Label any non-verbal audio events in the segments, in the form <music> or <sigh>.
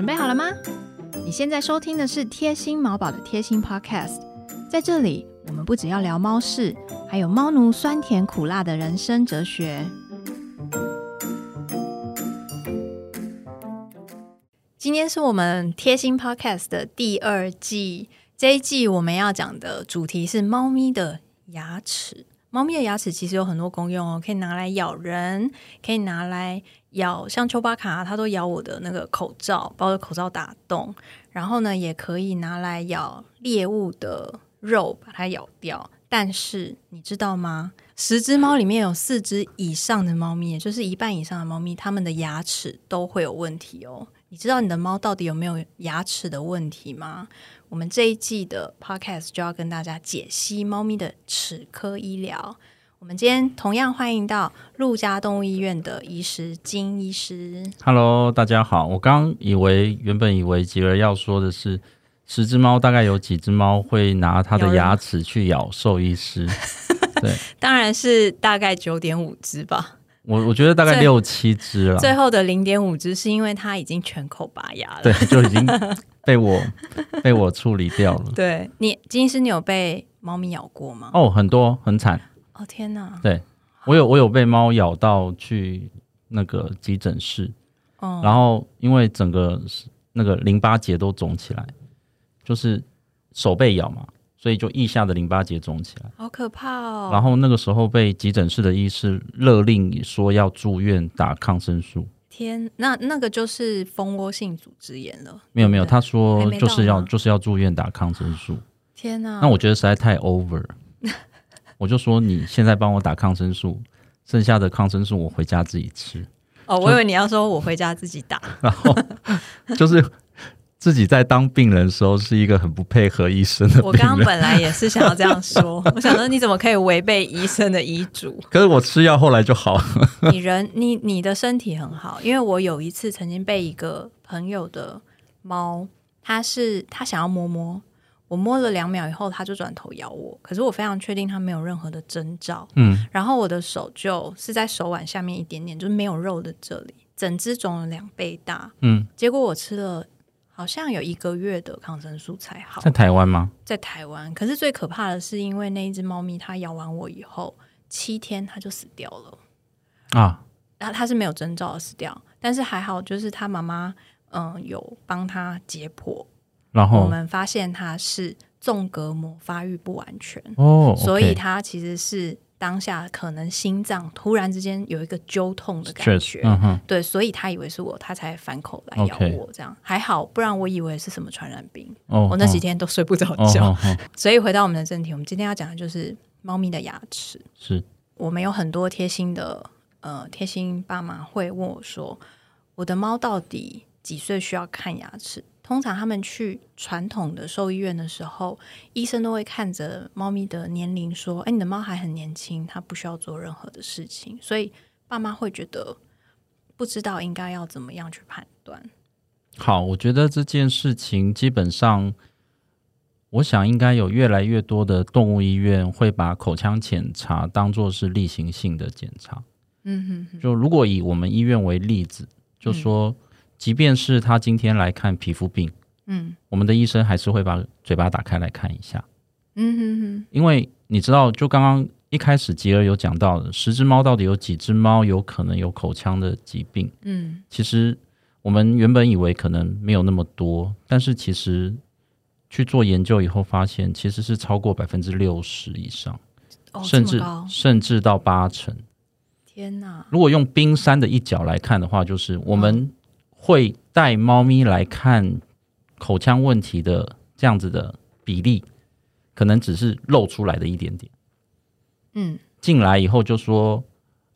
准备好了吗？你现在收听的是贴心毛宝的贴心 Podcast，在这里我们不只要聊猫事，还有猫奴酸甜苦辣的人生哲学。今天是我们贴心 Podcast 的第二季，这一季我们要讲的主题是猫咪的牙齿。猫咪的牙齿其实有很多功用哦，可以拿来咬人，可以拿来咬，像丘巴卡，它都咬我的那个口罩，把我的口罩打洞。然后呢，也可以拿来咬猎物的肉，把它咬掉。但是你知道吗？十只猫里面有四只以上的猫咪，也就是一半以上的猫咪，它们的牙齿都会有问题哦。你知道你的猫到底有没有牙齿的问题吗？我们这一季的 podcast 就要跟大家解析猫咪的齿科医疗。我们今天同样欢迎到陆家动物医院的医师金医师。Hello，大家好。我刚以为原本以为吉儿要说的是十只猫，大概有几只猫会拿它的牙齿去咬兽医师。<laughs> 对当然是大概九点五只吧，我，我觉得大概六七只了。最后的零点五只是因为它已经全口拔牙了。对，就已经被我 <laughs> 被我处理掉了。对你金医师，你有被猫咪咬过吗？哦，很多很惨。哦天哪！对我有我有被猫咬到去那个急诊室，哦，然后因为整个那个淋巴结都肿起来，就是手被咬嘛，所以就腋下的淋巴结肿起来。好可怕哦。然后那个时候被急诊室的医师勒令说要住院打抗生素。天，那那个就是蜂窝性组织炎了。没有没有，他还说就是要就是要住院打抗生素。天哪！那我觉得实在太 over，<laughs> 我就说你现在帮我打抗生素，剩下的抗生素我回家自己吃，哦，我以为你要说我回家自己打。然后 <laughs> 就是自己在当病人的时候是一个很不配合医生的 <laughs> 我病人。刚刚本来也是想要这样说，<laughs> 我想说你怎么可以违背医生的医嘱？可是我吃药后来就好了。你人你你的身体很好，因为我有一次曾经被一个朋友的猫，它是它想要摸摸，我摸了两秒以后，它就转头咬我，可是我非常确定它没有任何的征兆，嗯，然后我的手就是在手腕下面一点点，就是没有肉的这里，整只肿了两倍大，嗯，结果我吃了好像有一个月的抗生素才好在，台湾吗？在台湾。可是最可怕的是，因为那一只猫咪它咬完我以后，七天它就死掉了。啊，然后它是没有征兆的死掉，但是还好，就是它妈妈嗯有帮它解剖，然后我们发现它是纵隔膜发育不完全，哦，所以它其实是当下可能心脏突然之间有一个揪痛的感确觉对，所以他以为是我，他才反口来咬我，这样还好，不然我以为是什么传染病，哦，我那几哦天都睡不着哦觉。哦哦 <laughs> 所以回到我们的正题，我们今天要讲的就是猫咪的牙齿。是我们有很多贴心的呃贴心爸妈会问我说，我的猫到底几岁需要看牙齿？通常他们去传统的兽医院的时候，医生都会看着猫咪的年龄说：“哎，你的猫还很年轻，它不需要做任何的事情。”所以爸妈会觉得不知道应该要怎么样去判断。好，我觉得这件事情基本上，我想应该有越来越多的动物医院会把口腔检查当做是例行性的检查。嗯哼哼，就如果以我们医院为例子，就说，即便是他今天来看皮肤病，嗯。我们的医生还是会把嘴巴打开来看一下，嗯哼哼，因为你知道，就刚刚一开始吉儿有讲到的，十只猫到底有几只猫有可能有口腔的疾病？嗯。其实我们原本以为可能没有那么多，但是其实去做研究以后发现，其实是超过百分之六十以上，哦，甚至甚至到八成。天哪，如果用冰山的一角来看的话，就是我们会带猫咪来看口腔问题的这样子的比例，可能只是露出来的一点点。嗯进来以后就说，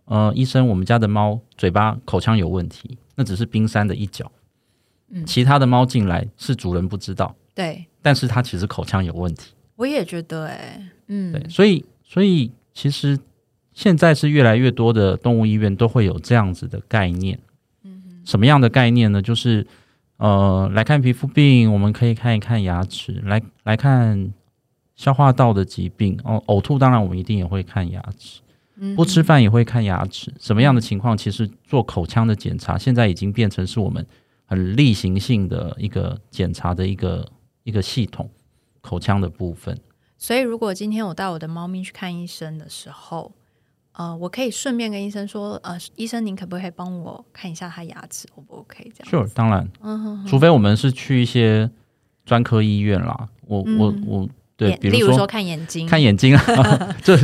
呃，医生，我们家的猫嘴巴口腔有问题，那只是冰山的一角。嗯其他的猫进来是主人不知道，对，但是它其实口腔有问题。我也觉得、哎，嗯，对，所以所以其实现在是越来越多的动物医院都会有这样子的概念。什么样的概念呢？就是呃，来看皮肤病，我们可以看一看牙齿，来来看消化道的疾病哦，呕吐当然我们一定也会看牙齿，嗯不吃饭也会看牙齿。什么样的情况？其实做口腔的检查现在已经变成是我们很例行性的一个检查的一个一个系统，口腔的部分。所以，如果今天我带我的猫咪去看医生的时候，呃，我可以顺便跟医生说，呃，医生您可不可以帮我看一下他牙齿，O 不 OK？这样，Sure，当然，嗯哼，除非我们是去一些专科医院啦，我我我，对，比如说看眼睛，看眼睛啊，<laughs> 就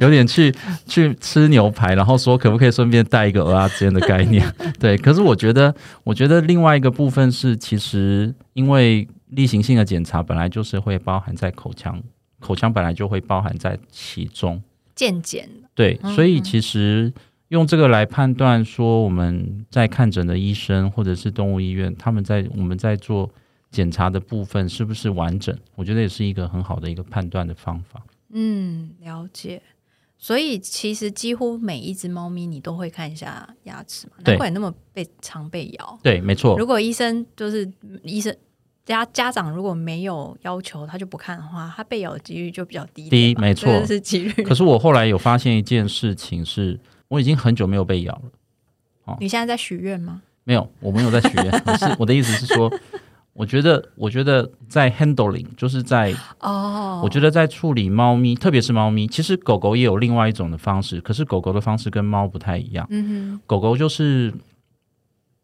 有点去 <laughs> 去吃牛排，然后说可不可以顺便带一个鹅啊之间的概念，<laughs> 对。可是我觉得，我觉得另外一个部分是，其实因为例行性的检查本来就是会包含在口腔，口腔本来就会包含在其中。健检对，所以其实用这个来判断说我们在看诊的医生或者是动物医院，他们在我们在做检查的部分是不是完整，我觉得也是一个很好的一个判断的方法。嗯，了解。所以其实几乎每一只猫咪你都会看一下牙齿嘛，难怪你那么被常被咬。对，没错。如果医生就是医生。家家长如果没有要求，他就不看的话，他被咬的几率就比较低。低，没错，是几率。可是我后来有发现一件事情，是我已经很久没有被咬了。哦，你现在在许愿吗？没有，我没有在许愿。<laughs> 是我的意思是说，我觉得，我觉得在 handling，就是在哦，我觉得在处理猫咪，特别是猫咪，其实狗狗也有另外一种的方式，可是狗狗的方式跟猫不太一样。嗯哼，狗狗就是。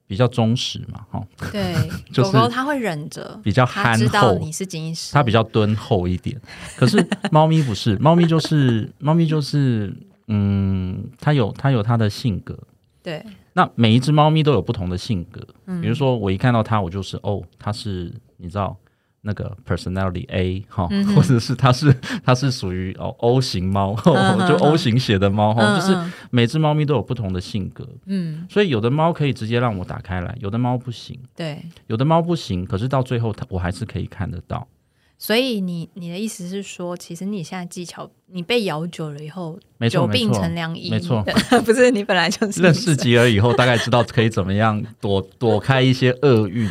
比较忠实嘛，哈，对，<laughs> 狗狗它会忍着，比较憨厚。你是金石，它比较敦厚一点。可是猫咪不是，猫咪就是猫咪就是，嗯，它有它有它的性格。对，那每一只猫咪都有不同的性格。比如说，我一看到它，我就是哦，它是你知道。那个 personality A 哈，或者是它是 <laughs> 它是属于哦 O 型猫，<laughs> 就 O 型血的猫哈，就是每只猫咪都有不同的性格，嗯，所以有的猫可以直接让我打开来，有的猫不行，对，有的猫不行，可是到最后它我还是可以看得到。所以你你的意思是说，其实你现在技巧，你被咬久了以后，久病成良医，没错，<laughs> 不是你本来就是认识吉尔以后，大概知道可以怎么样躲躲开一些厄运。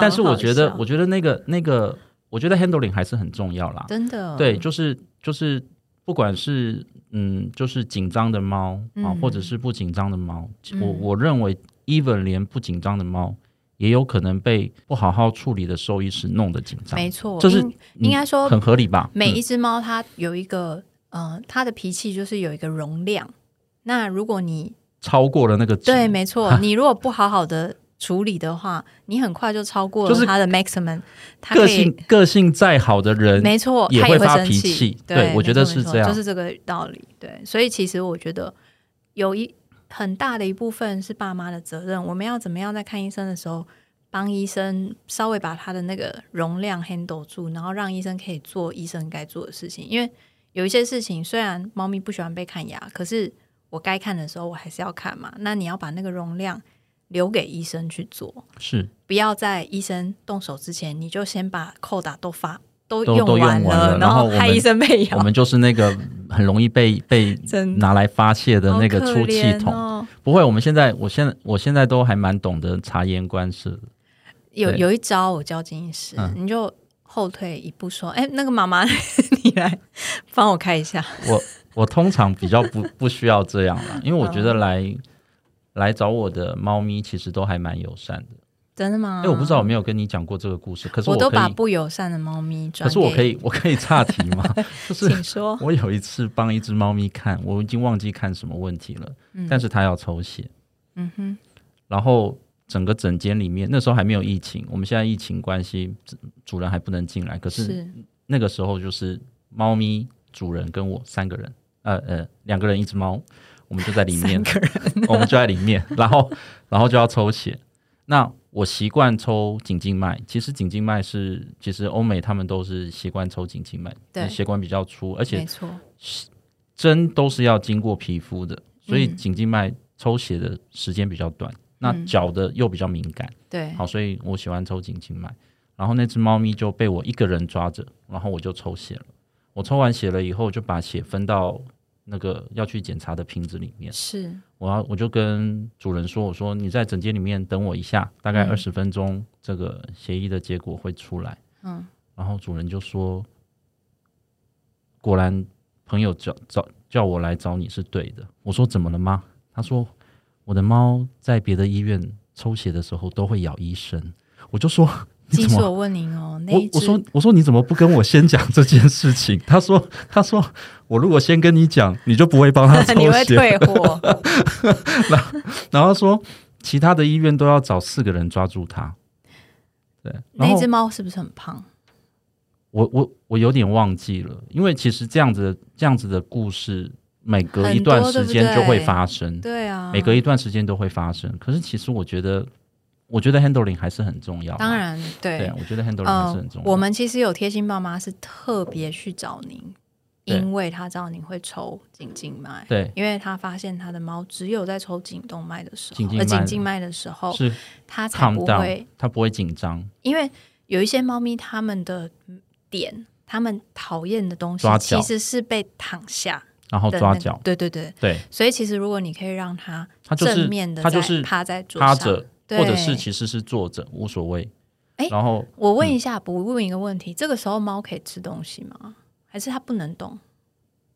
但是我觉得，我觉得那个那个，我觉得 handling 还是很重要啦。真的，对，就是就是，不管是嗯，就是紧张的猫啊，或者是不紧张的猫，我我认为 even 连不紧张的猫，也有可能被不好好处理的兽医师弄得紧张。没错，就是应该说很合理吧。每一只猫它有一个，嗯，它的脾气就是有一个容量。那如果你超过了那个，对，没错，<laughs> 你如果不好好的。处理的话，你很快就超过了他的 maximum。个性个性再好的人，没错，也会发脾气。对，我觉得是这样，就是这个道理。对，所以其实我觉得有一很大的一部分是爸妈的责任。我们要怎么样在看医生的时候，帮医生稍微把他的那个容量 handle 住，然后让医生可以做医生该做的事情。因为有一些事情，虽然猫咪不喜欢被看牙，可是我该看的时候，我还是要看嘛。那你要把那个容量。留给医生去做，是不要在医生动手之前，你就先把扣打都发都用完了，然后害医生被咬。我们就是那个很容易被 <laughs> 被拿来发泄的那个出气筒。不会，我们现在，我现在，我现在都还蛮懂得察言观色。有有一招，我教金医师，你就后退一步说：“哎，那个妈妈，<laughs> 你来帮我开一下。”我我通常比较不不需要这样了，因为我觉得来。来找我的猫咪其实都还蛮友善的，真的吗？哎，我不知道我没有跟你讲过这个故事，可是我都把不友善的猫咪可是我可以，我可以岔题吗？<laughs> 就是请说。我有一次帮一只猫咪看，我已经忘记看什么问题了，但是它要抽血，嗯哼，然后整个诊间里面那时候还没有疫情，我们现在疫情关系，主人还不能进来，可是那个时候就是猫咪主人跟我三个人，呃呃，两个人一只猫。我们就在里面，我们就在里面，<laughs> 然后，然后就要抽血。那我习惯抽颈静脉，其实颈静脉是，其实欧美他们都是习惯抽颈静脉，对，血管比较粗，而且没错，针都是要经过皮肤的，所以颈静脉抽血的时间比较短。那脚的又比较敏感，对，好，所以我喜欢抽颈静脉。然后那只猫咪就被我一个人抓着，然后我就抽血了。我抽完血了以后，就把血分到。那个要去检查的瓶子里面是，我要我就跟主人说，我说你在诊间里面等我一下，大概二十分钟，这个协议的结果会出来。嗯，然后主人就说，果然朋友叫找叫我来找你是对的。我说怎么了吗？他说我的猫在别的医院抽血的时候都会咬医生。我就说，你其怎么？实我问您哦，那我我说我说你怎么不跟我先讲这件事情？他说他说我如果先跟你讲，你就不会帮他 <laughs> 抽你会。退货，<laughs> 然后说其他的医院都要找四个人抓住他。对，那只猫是不是很胖？我我我有点忘记了，因为其实这样子的这样子的故事，每隔一段时间就会发生，对啊，每隔一段时间都会发生。可是其实我觉得，我觉得 handling 还是很重要啊。当然对。对，我觉得 handling 还是呃很重，要。我们其实有贴心爸妈是特别去找您，因为他知道您会抽颈静脉，对。因为他发现他的猫只有在抽颈动脉的时候，颈静呃颈静脉的时候，是它才不会，它不会紧张，因为有一些猫咪它们的点，它们讨厌的东西其实是被躺下然后抓脚，对对对，对，所以其实如果你可以让它正面的，它就是趴在桌上，趴着，对或者是其实是坐着，无所谓。哎然后我问一下，不问一个问题，这个时候猫可以吃东西吗？还是它不能动？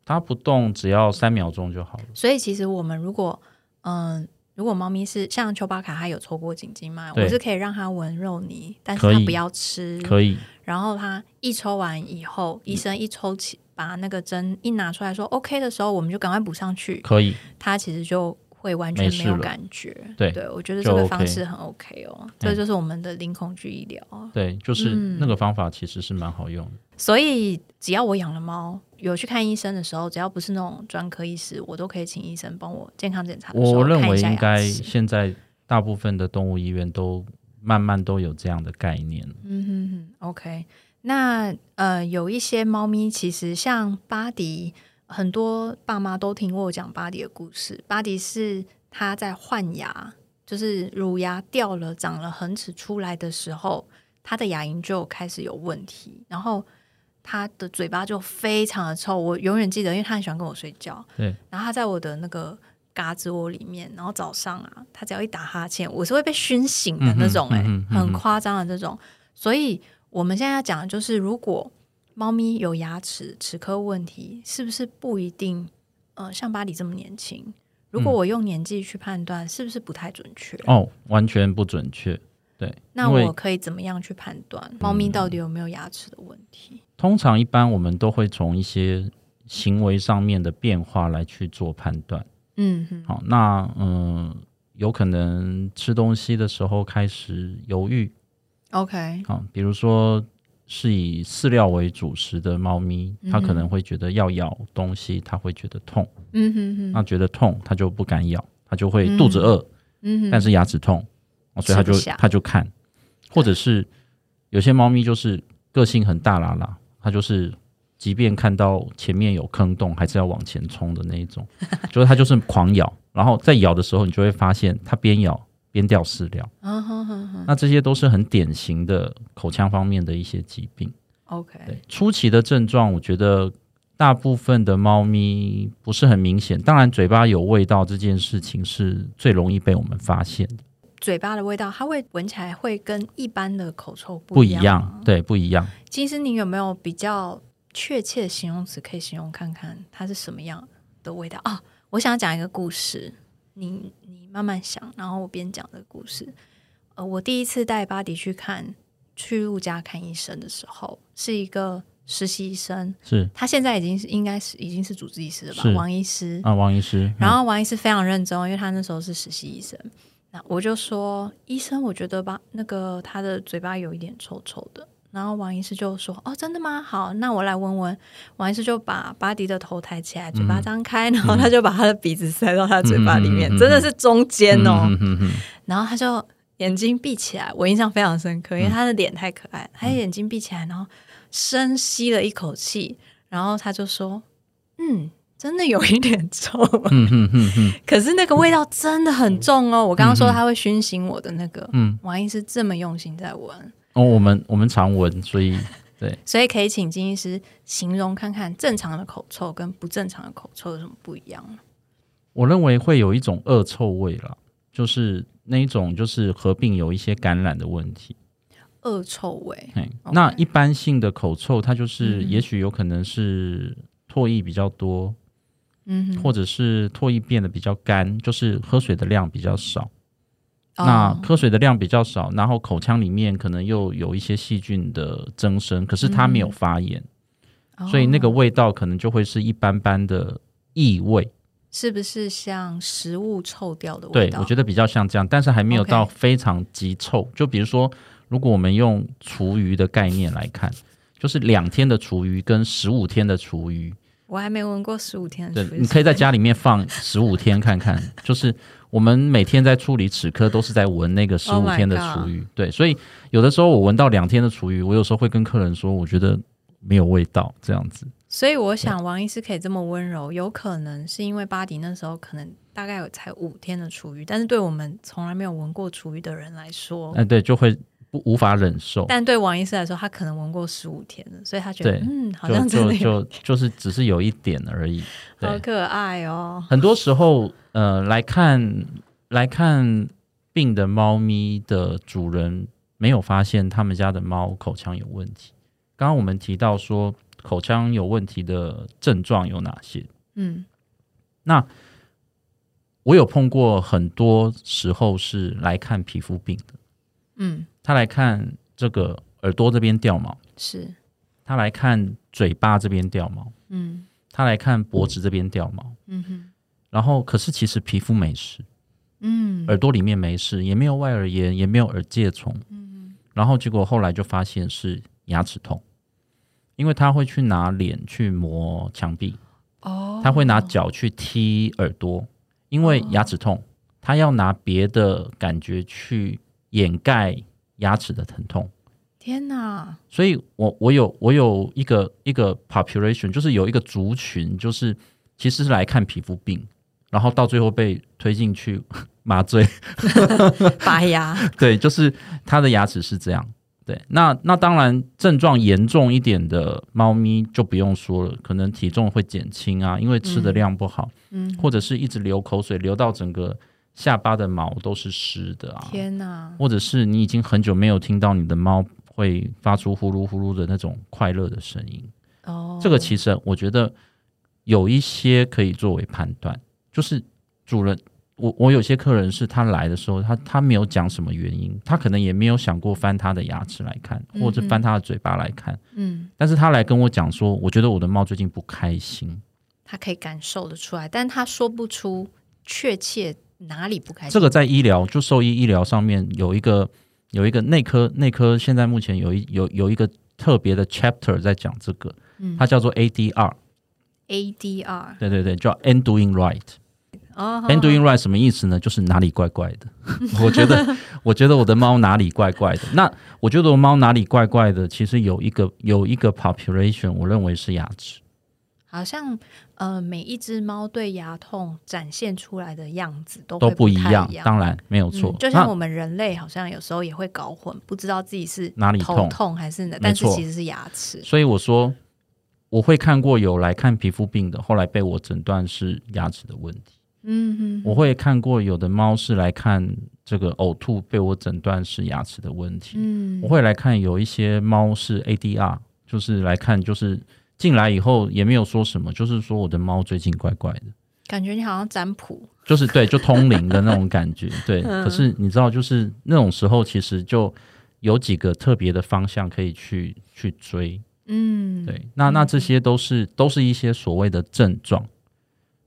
它不动，只要三秒钟就好了。所以其实我们如果嗯、如果猫咪是像丘巴卡，它有抽过颈静脉，我是可以让它闻肉泥，但是它不要吃。可以，然后它一抽完以后，医生一抽起，把那个针一拿出来说 OK 的时候，我们就赶快补上去，可以，它其实就会完全没有感觉。对我觉得就这个方式很 OK 哦，这就是我们的零恐惧医疗。对，就是嗯那个方法其实是蛮好用的。所以只要我养了猫，有去看医生的时候，只要不是那种专科医师，我都可以请医生帮我健康检查的时候我认为应该现在大部分的动物医院都慢慢都有这样的概念。嗯哼哼，OK。那呃，有一些猫咪其实像巴迪，很多爸妈都听过我讲巴迪的故事。巴迪是他在换牙，就是乳牙掉了、长了恒齿出来的时候，他的牙龈就开始有问题，然后他的嘴巴就非常的臭。我永远记得，因为他很喜欢跟我睡觉，对，然后他在我的那个嘎吱窝里面，然后早上啊，他只要一打哈欠，我是会被熏醒的那种、欸，哎、嗯哼嗯很夸张的这种。所以我们现在要讲的就是，如果猫咪有牙齿齿科问题，是不是不一定？呃，像巴黎这么年轻，如果我用年纪去判断，是不是不太准确？哦，完全不准确。对，那我可以怎么样去判断猫咪到底有没有牙齿的问题？通常一般我们都会从一些行为上面的变化来去做判断。嗯哼，好，那嗯、有可能吃东西的时候开始犹豫，，OK，好，比如说是以饲料为主食的猫咪，它可能会觉得要咬东西，它会觉得痛，嗯哼哼，那觉得痛，它就不敢咬，它就会肚子饿，嗯哼，但是牙齿痛，哦所以它就它就看，或者是有些猫咪就是个性很大啦啦，它就是即便看到前面有坑洞，还是要往前冲的那一种，<laughs> 就是它就是狂咬，然后在咬的时候，你就会发现它边咬边掉饲料，嗯哼哼哼那这些都是很典型的口腔方面的一些疾病。，OK，对，初期的症状，我觉得大部分的猫咪不是很明显，当然嘴巴有味道这件事情是最容易被我们发现的。嘴巴的味道，它会闻起来会跟一般的口臭不一一样对，不一样。其实你有没有比较确切的形容词可以形容看看它是什么样的味道啊？我想讲一个故事，你你慢慢想，然后我边讲这个故事。呃，我第一次带巴迪去看去陆家看医生的时候，是一个实习医生，是他现在已经是应该是已经是主治医师了吧？王医师。啊，王医师。然嗯后王医师非常认真哦，因为他那时候是实习医生。那我就说，医生，我觉得吧，那个他的嘴巴有一点臭臭的。然后王医师就说：“哦，真的吗？好，那我来闻闻。”王医师就把巴迪的头抬起来，嘴巴张开，然后他就把他的鼻子塞到他的嘴巴里面，真的是中间哦。然后他就眼睛闭起来，我印象非常深刻，因为他的脸太可爱了，他眼睛闭起来，然后深吸了一口气，然后他就说：“嗯，真的有一点臭。”嗯 <laughs> 可是那个味道真的很重哦！我刚刚说他会熏醒我的那个，嗯。王医师这么用心在闻，哦，我们我们常闻，所以对所以可以请金医师形容看看正常的口臭跟不正常的口臭有什么不一样吗？我认为会有一种恶臭味啦，就是那一种就是合并有一些感染的问题。恶臭味，那一般性的口臭，它就是嗯也许有可能是唾液比较多，嗯，或者是唾液变得比较干，就是喝水的量比较少。那哦喝水的量比较少，然后口腔里面可能又有一些细菌的增生，可是它没有发炎，所以那个哦味道可能就会是一般般的异味。是不是像食物臭掉的味对，道？我觉得比较像这样，但是还没有到非常极臭。就比如说，如果我们用厨余的概念来看，就是两天的厨余跟十五天的厨余，我还没闻过十五天的厨，余对你可以在家里面放十五天看看，<laughs> 就是我们每天在处理齿科都是在闻那个十 Oh 五天的厨余，对，所以有的时候我闻到两天的厨余，我有时候会跟客人说，我觉得没有味道这样子。所以我想王医师可以这么温柔，有可能是因为巴迪那时候可能大概有才五天的厨余，但是对我们从来没有闻过厨余的人来说，哎、对，就会不无法忍受，但对王医师来说，他可能闻过十五天了，所以他觉得嗯，好像真就的有，就就是只是有一点而已。<laughs> 好可爱哦。很多时候，呃，来看来看病的猫咪的主人没有发现他们家的猫口腔有问题。刚刚我们提到说口腔有问题的症状有哪些？嗯那我有碰过很多时候是来看皮肤病的，嗯，他来看这个耳朵这边掉毛，是，他来看嘴巴这边掉毛，嗯。他来看脖子这边掉毛，嗯哼，然后可是其实皮肤没事。嗯。耳朵里面没事，也没有外耳炎，也没有耳疥虫。嗯然后结果后来就发现是牙齿痛，因为他会去拿脸去磨墙壁，哦，他会拿脚去踢耳朵，因为牙齿痛，他要拿别的感觉去掩盖牙齿的疼痛。天哪，所以我我有我有一个一个 population，就是有一个族群，就是其实是来看皮肤病，然后到最后被推进去 <laughs> 麻醉。<laughs> 拔牙，<laughs> 对，就是他的牙齿是这样。对，那那当然症状严重一点的猫咪就不用说了，可能体重会减轻啊，因为吃的量不好，嗯，或者是一直流口水，流到整个下巴的毛都是湿的啊，天哪，或者是你已经很久没有听到你的猫会发出呼噜呼噜的那种快乐的声音。哦，这个其实我觉得有一些可以作为判断，就是主人，我我有些客人是他来的时候，他他没有讲什么原因，他可能也没有想过翻他的牙齿来看，嗯或者翻他的嘴巴来看，嗯，但是他来跟我讲说，我觉得我的猫最近不开心，他可以感受得出来，但他说不出确切哪里不开心。这个在医疗就兽医医疗上面有一个有一个内科内科现在目前有一有有一个特别的 chapter 在讲这个，嗯它叫做 ADR，ADR 对对对，叫 End Doing Right。哦 End Doing right 什么意思呢？就是哪里怪怪的。<laughs> 我觉得，我觉得我的猫哪里怪怪的。那我觉得我猫哪里怪怪的，其实有一个有一个 population，我认为是牙齿。好像呃，每一只猫对牙痛展现出来的样子都都不一样当然没有错。嗯就像我们人类好像有时候也会搞混，不知道自己是哪里痛痛还是哪，但是错其实是牙齿。所以我说，我会看过有来看皮肤病的，后来被我诊断是牙齿的问题。嗯哼，我会看过有的猫是来看这个呕吐，被我诊断是牙齿的问题。嗯我会来看有一些猫是 ADR，就是来看就是进来以后也没有说什么，就是说我的猫最近怪怪的，感觉你好像占卜，就是对，就通灵的那种感觉。<laughs> 对，嗯可是你知道，就是那种时候其实就有几个特别的方向可以去去追。嗯，对，那那这些都是都是一些所谓的症状。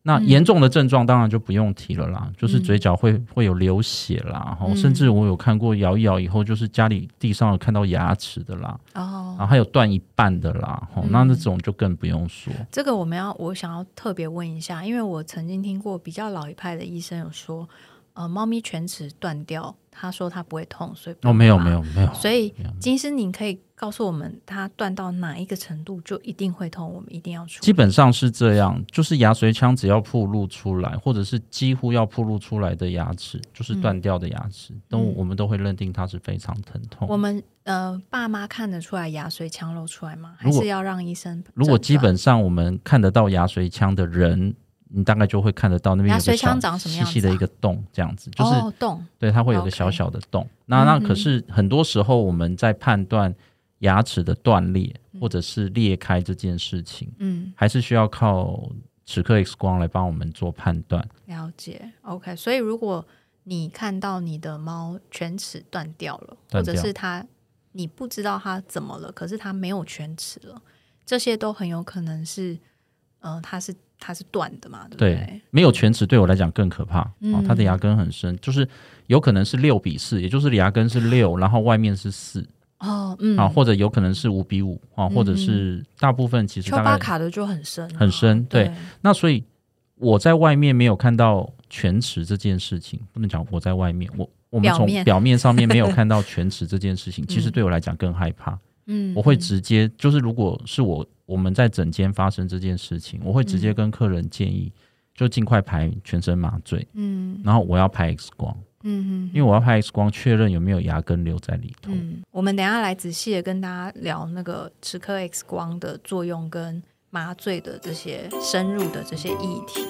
那嗯。严重的症状当然就不用提了啦，就是嘴角会会有流血啦，然后嗯。甚至我有看过摇一摇以后，就是家里地上有看到牙齿的啦，哦。然，后还有断一半的啦，哦，嗯。那那种就更不用说。这个我们要，我想要特别问一下，因为我曾经听过比较老一派的医生有说，呃，猫咪犬齿断掉，他说它不会痛，所以哦，没有拔没有没有，所以金师，您可以告诉我们，它断到哪一个程度就一定会痛，我们一定要出。基本上是这样，就是牙髓腔只要暴露出来，或者是几乎要暴露出来的牙齿，就是断掉的牙齿，都嗯我们都会认定它是非常疼痛。我们呃，爸妈看得出来牙髓腔露出来吗？还是要让医生？如果基本上我们看得到牙髓腔的人，你大概就会看得到那边有个小细细的一个洞，这样子，就是、哦洞，对它会有个小小的洞。那那可是很多时候我们在判断牙齿的断裂嗯或者是裂开这件事情，嗯，还是需要靠齿科 X 光来帮我们做判断。了解。OK，所以如果你看到你的猫犬齿断掉了，或者是它你不知道它怎么了，可是它没有犬齿了，这些都很有可能是，呃，它是它是断的嘛，对不对？对，没有全齿对我来讲更可怕嗯。哦，它的牙根很深，就是有可能是六比四，也就是牙根是六，然后外面是四哦，嗯，啊，或者有可能是五比五啊，或者是大部分其实丘巴卡的就很深啊、很深对。对，那所以我在外面没有看到全齿这件事情，不能讲我在外面，我我们从表面。<laughs> 上面没有看到全齿这件事情，其实嗯对我来讲更害怕。嗯，我会嗯直接就是，如果是我我们在整间发生这件事情，我会直嗯接跟客人建议，就尽快排全身麻醉，嗯然后我要拍 X 光，嗯嗯，因为我要拍 X 光确认有没有牙根留在里头。嗯，我们等一下来仔细的跟大家聊那个齿科 X 光的作用跟麻醉的这些深入的这些议题。